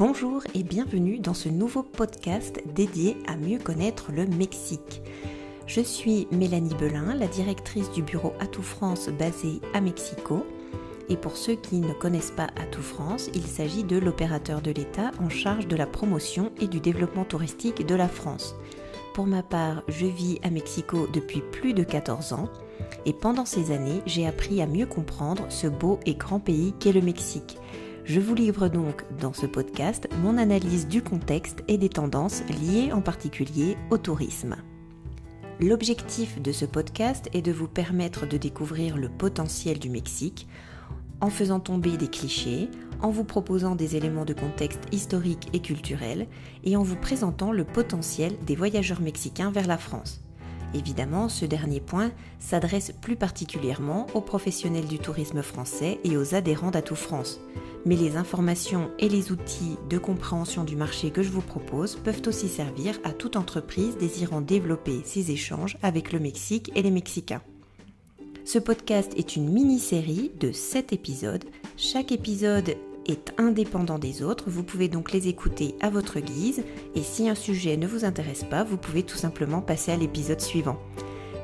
Bonjour et bienvenue dans ce nouveau podcast dédié à mieux connaître le Mexique. Je suis Mélanie Belin, la directrice du bureau Atout France basé à Mexico. Et pour ceux qui ne connaissent pas Atout France, il s'agit de l'opérateur de l'État en charge de la promotion et du développement touristique de la France. Pour ma part, je vis à Mexico depuis plus de 14 ans et pendant ces années, j'ai appris à mieux comprendre ce beau et grand pays qu'est le Mexique. Je vous livre donc dans ce podcast mon analyse du contexte et des tendances liées en particulier au tourisme. L'objectif de ce podcast est de vous permettre de découvrir le potentiel du Mexique en faisant tomber des clichés, en vous proposant des éléments de contexte historique et culturel et en vous présentant le potentiel des voyageurs mexicains vers la France. Évidemment, ce dernier point s'adresse plus particulièrement aux professionnels du tourisme français et aux adhérents d'Atout France. Mais les informations et les outils de compréhension du marché que je vous propose peuvent aussi servir à toute entreprise désirant développer ses échanges avec le Mexique et les Mexicains. Ce podcast est une mini-série de 7 épisodes. Chaque épisode est indépendant des autres, vous pouvez donc les écouter à votre guise et si un sujet ne vous intéresse pas, vous pouvez tout simplement passer à l'épisode suivant.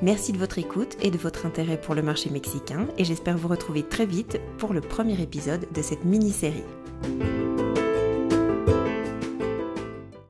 Merci de votre écoute et de votre intérêt pour le marché mexicain et j'espère vous retrouver très vite pour le premier épisode de cette mini-série.